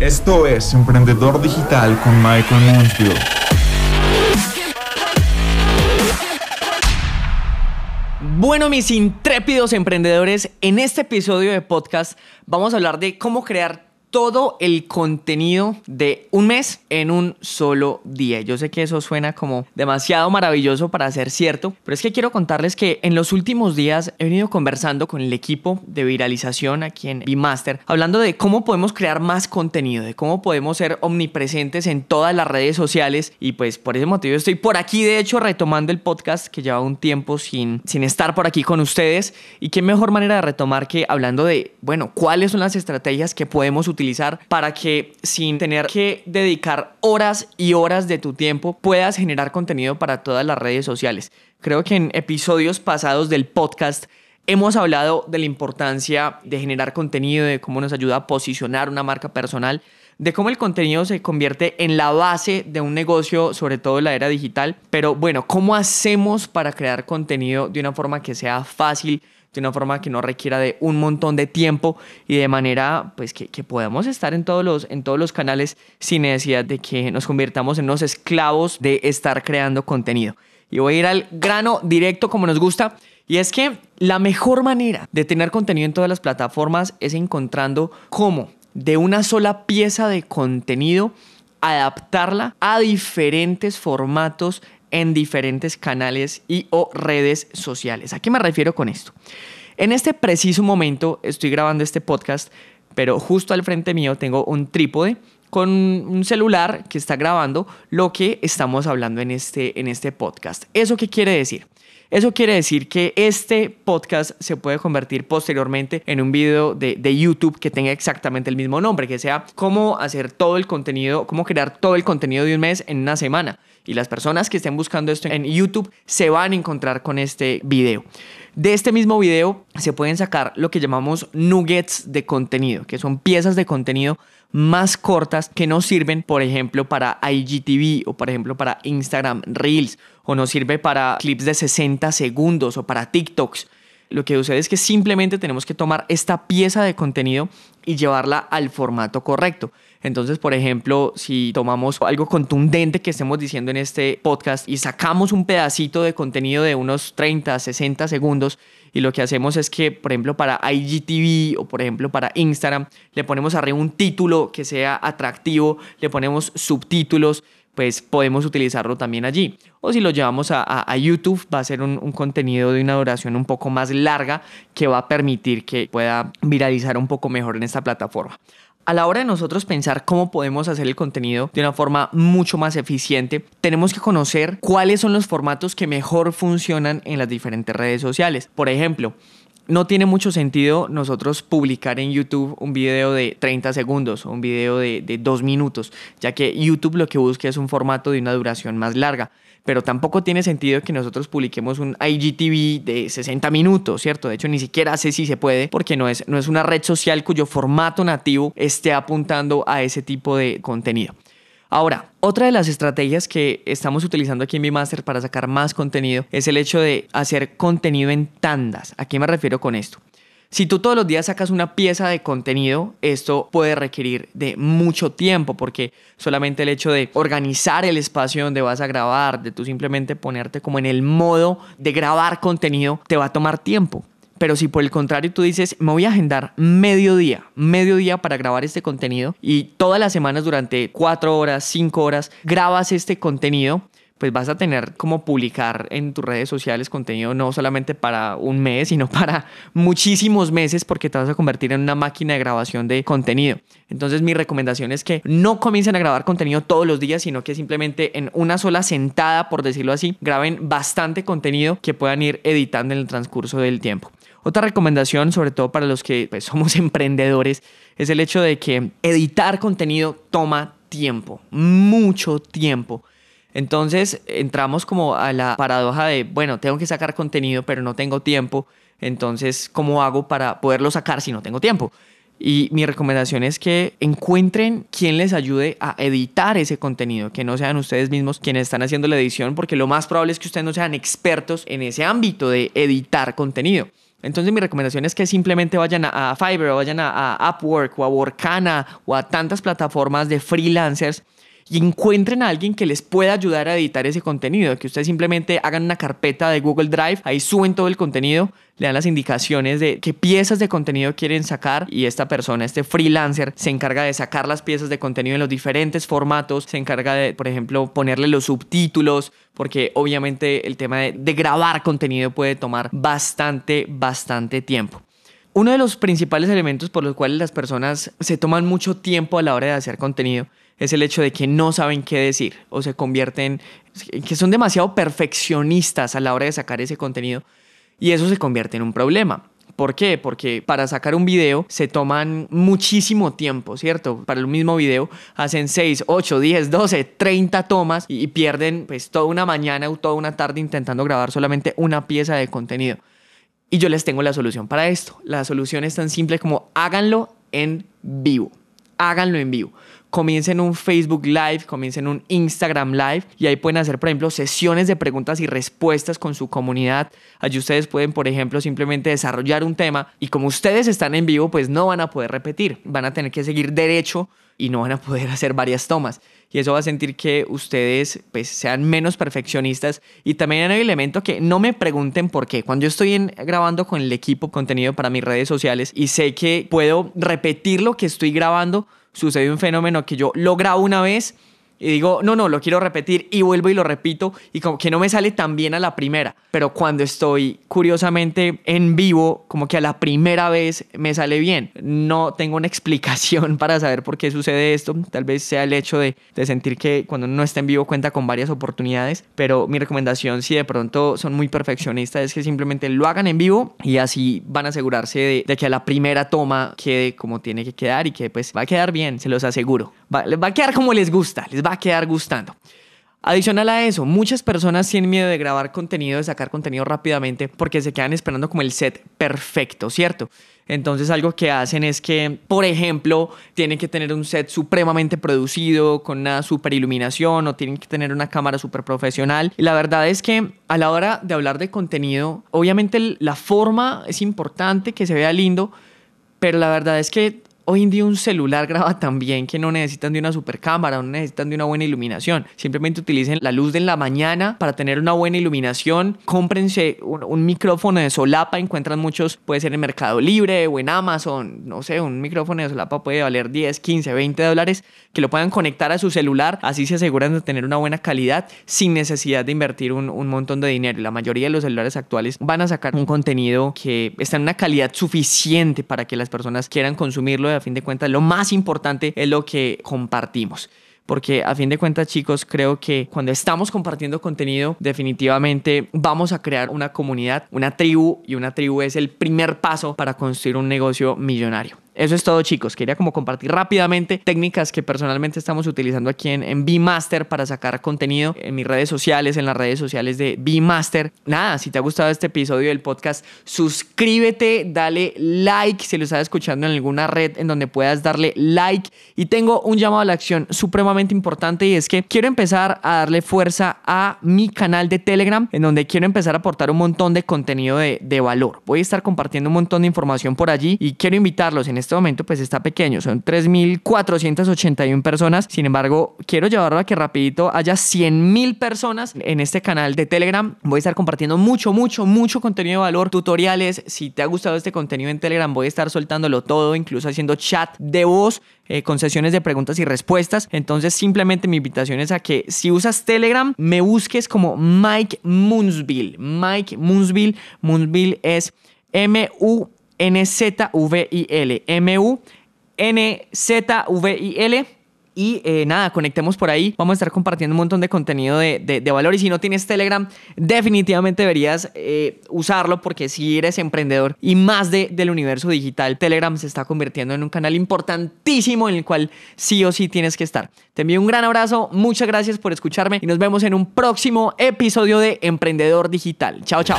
Esto es Emprendedor Digital con Michael Mansfield. Bueno, mis intrépidos emprendedores, en este episodio de podcast vamos a hablar de cómo crear todo el contenido de un mes en un solo día. Yo sé que eso suena como demasiado maravilloso para ser cierto, pero es que quiero contarles que en los últimos días he venido conversando con el equipo de viralización aquí en Bmaster, hablando de cómo podemos crear más contenido, de cómo podemos ser omnipresentes en todas las redes sociales y pues por ese motivo estoy por aquí de hecho retomando el podcast que lleva un tiempo sin, sin estar por aquí con ustedes y qué mejor manera de retomar que hablando de, bueno, cuáles son las estrategias que podemos utilizar para que sin tener que dedicar horas y horas de tu tiempo puedas generar contenido para todas las redes sociales. Creo que en episodios pasados del podcast hemos hablado de la importancia de generar contenido, de cómo nos ayuda a posicionar una marca personal, de cómo el contenido se convierte en la base de un negocio, sobre todo en la era digital. Pero bueno, ¿cómo hacemos para crear contenido de una forma que sea fácil? De una forma que no requiera de un montón de tiempo y de manera pues que, que, podamos estar en todos, los, en todos los canales sin necesidad de que nos convirtamos en unos esclavos de estar creando contenido. Y voy a ir al grano directo como nos gusta. Y es que la mejor manera de tener contenido en todas las plataformas es encontrando cómo de una sola pieza de contenido adaptarla a diferentes formatos en diferentes canales y o redes sociales. ¿A qué me refiero con esto? En este preciso momento estoy grabando este podcast, pero justo al frente mío tengo un trípode con un celular que está grabando lo que estamos hablando en este, en este podcast. ¿Eso qué quiere decir? Eso quiere decir que este podcast se puede convertir posteriormente en un video de, de, YouTube que tenga exactamente el mismo nombre, que sea cómo hacer todo el contenido, cómo crear todo el contenido de un mes en una semana. Y las personas que estén buscando esto en YouTube se van a encontrar con este video. De este mismo video se pueden sacar lo que llamamos nuggets de contenido, que son piezas de contenido más cortas que nos sirven, por ejemplo, para IGTV o, por ejemplo, para Instagram Reels o nos sirve para clips de 60 segundos o para TikToks. Lo que sucede es que simplemente tenemos que tomar esta pieza de contenido y llevarla al formato correcto. Entonces, por ejemplo, si tomamos algo contundente que estemos diciendo en este podcast y sacamos un pedacito de contenido de unos 30, 60 segundos y lo que hacemos es que, por ejemplo, para IGTV o por ejemplo para Instagram, le ponemos arriba un título que sea atractivo, le ponemos subtítulos, pues podemos utilizarlo también allí. O si lo llevamos a, YouTube, va a ser un, un, contenido de una duración un poco más larga que va a permitir que pueda viralizar un poco mejor en esta plataforma a la hora de nosotros pensar cómo podemos hacer el contenido de una forma mucho más eficiente, tenemos que conocer cuáles son los formatos que mejor funcionan en las diferentes redes sociales. Por ejemplo, no tiene mucho sentido nosotros publicar en YouTube un video de 30 segundos o un video de, de 2 minutos, ya que YouTube lo que busca es un formato de una duración más larga pero tampoco tiene sentido que nosotros publiquemos un IGTV de 60 minutos, ¿cierto? De hecho, ni siquiera sé si se puede porque no es, no es una red social cuyo formato nativo esté apuntando a ese tipo de contenido. Ahora, otra de las estrategias que estamos utilizando aquí en mi máster para sacar más contenido es el hecho de hacer contenido en tandas. ¿A qué me refiero con esto? Si tú todos los días sacas una pieza de contenido, esto puede requerir de mucho tiempo porque solamente el hecho de organizar el espacio donde vas a grabar, de tú simplemente ponerte como en el modo de grabar contenido, te va a tomar tiempo. Pero si por el contrario tú dices, me voy a agendar medio día, medio día para grabar este contenido y todas las semanas durante cuatro horas, cinco horas, grabas este contenido, pues vas a tener como publicar en tus redes sociales contenido no solamente para un mes, sino para muchísimos meses porque te vas a convertir en una máquina de grabación de contenido. Entonces mi recomendación es que no comiencen a grabar contenido todos los días, sino que simplemente en una sola sentada, por decirlo así, graben bastante contenido que puedan ir editando en el transcurso del tiempo. Otra recomendación, sobre todo para los que pues, somos emprendedores, es el hecho de que editar contenido toma tiempo, mucho tiempo. Entonces entramos como a la paradoja de, bueno, tengo que sacar contenido, pero no tengo tiempo. Entonces, ¿cómo hago para poderlo sacar si no tengo tiempo? Y mi recomendación es que encuentren quien les ayude a editar ese contenido, que no sean ustedes mismos quienes están haciendo la edición, porque lo más probable es que ustedes no sean expertos en ese ámbito de editar contenido. Entonces mi recomendación es que simplemente vayan a, Fiverr o vayan a, Upwork o a Workana o a tantas plataformas de freelancers y encuentren a alguien que les pueda ayudar a editar ese contenido, que ustedes simplemente hagan una carpeta de Google Drive, ahí suben todo el contenido, le dan las indicaciones de qué piezas de contenido quieren sacar y esta persona, este freelancer, se encarga de sacar las piezas de contenido en los diferentes formatos, se encarga de, por ejemplo, ponerle los subtítulos, porque obviamente el tema de, de grabar contenido puede tomar bastante, bastante tiempo. Uno de los principales elementos por los cuales las personas se toman mucho tiempo a la hora de hacer contenido es el hecho de que no saben qué decir o se convierten, que son demasiado perfeccionistas a la hora de sacar ese contenido y eso se convierte en un problema. ¿Por qué? Porque para sacar un video se toman muchísimo tiempo, ¿cierto? Para el mismo video hacen 6, 8, 10, 12, 30 tomas y pierden pues toda una mañana o toda una tarde intentando grabar solamente una pieza de contenido. Y yo les tengo la solución para esto. La solución es tan simple como háganlo en vivo. Háganlo en vivo comiencen un Facebook Live, comiencen un Instagram Live y ahí pueden hacer, por ejemplo, sesiones de preguntas y respuestas con su comunidad. Allí ustedes pueden, por ejemplo, simplemente desarrollar un tema y como ustedes están en vivo, pues no van a poder repetir, van a tener que seguir derecho y no van a poder hacer varias tomas. Y eso va a sentir que ustedes pues, sean menos perfeccionistas. Y también hay un elemento que no me pregunten por qué. Cuando yo estoy grabando con el equipo contenido para mis redes sociales y sé que puedo repetir lo que estoy grabando, sucede un fenómeno que yo lo grabo una vez y digo, no, no, lo quiero repetir y vuelvo y lo repito y como que no me sale tan bien a la primera. Pero cuando estoy curiosamente en vivo, como que a la primera vez me sale bien. No tengo una explicación para saber por qué sucede esto. Tal vez sea el hecho de, de sentir que cuando uno no está en vivo cuenta con varias oportunidades. Pero mi recomendación, si de pronto son muy perfeccionistas, es que simplemente lo hagan en vivo y así van a asegurarse de, de que a la primera toma quede como tiene que quedar y que pues va a quedar bien, se los aseguro. Va, va a quedar como les gusta, les va a quedar gustando. Adicional a eso, muchas personas tienen miedo de grabar contenido, de sacar contenido rápidamente porque se quedan esperando como el set perfecto, ¿cierto? Entonces algo que hacen es que, por ejemplo, tienen que tener un set supremamente producido, con una super iluminación o tienen que tener una cámara súper profesional. Y la verdad es que a la hora de hablar de contenido, obviamente la forma es importante, que se vea lindo, pero la verdad es que Hoy en día un celular graba tan bien que no necesitan de una super cámara, no necesitan de una buena iluminación. Simplemente utilicen la luz de la mañana para tener una buena iluminación. Cómprense un, micrófono de solapa, encuentran muchos, puede ser en Mercado Libre o en Amazon, no sé, un micrófono de solapa puede valer 10, 15, 20 dólares, que lo puedan conectar a su celular, así se aseguran de tener una buena calidad sin necesidad de invertir un, un montón de dinero. La mayoría de los celulares actuales van a sacar un contenido que está en una calidad suficiente para que las personas quieran consumirlo a fin de cuentas lo más importante es lo que compartimos porque a fin de cuentas chicos creo que cuando estamos compartiendo contenido definitivamente vamos a crear una comunidad, una tribu y una tribu es el primer paso para construir un negocio millonario. Eso es todo, chicos. Quería como compartir rápidamente técnicas que personalmente estamos utilizando aquí en, en para sacar contenido en mis redes sociales, en las redes sociales de master Nada, si te ha gustado este episodio del podcast, suscríbete, dale like si lo estás escuchando en alguna red en donde puedas darle like. Y tengo un llamado a la acción supremamente importante y es que quiero empezar a darle fuerza a mi canal de Telegram, en donde quiero empezar a aportar un montón de contenido de, de valor. Voy a estar compartiendo un montón de información por allí y quiero invitarlos en este momento pues está pequeño, son 3.481 personas, sin embargo quiero llevarlo a que rapidito haya 100.000 personas en este canal de Telegram, voy a estar compartiendo mucho, mucho, mucho contenido de valor, tutoriales, si te ha gustado este contenido en Telegram voy a estar soltándolo todo, incluso haciendo chat de voz eh, con sesiones de preguntas y respuestas. Entonces, simplemente mi invitación es a que si usas Telegram, me busques como Mike Moonsville. Mike Moonsville. Moonsville es M-U N-Z-V-I-L. M-U-N-Z-V-I-L. Y eh, nada, conectemos por ahí. Vamos a estar compartiendo un montón de contenido de, valor. Y si no tienes Telegram, definitivamente deberías eh, usarlo porque si eres emprendedor y más de, del universo digital, Telegram se está convirtiendo en un canal importantísimo en el cual sí o sí tienes que estar. Te envío un gran abrazo, muchas gracias por escucharme y nos vemos en un próximo episodio de Emprendedor Digital. Chao, chao.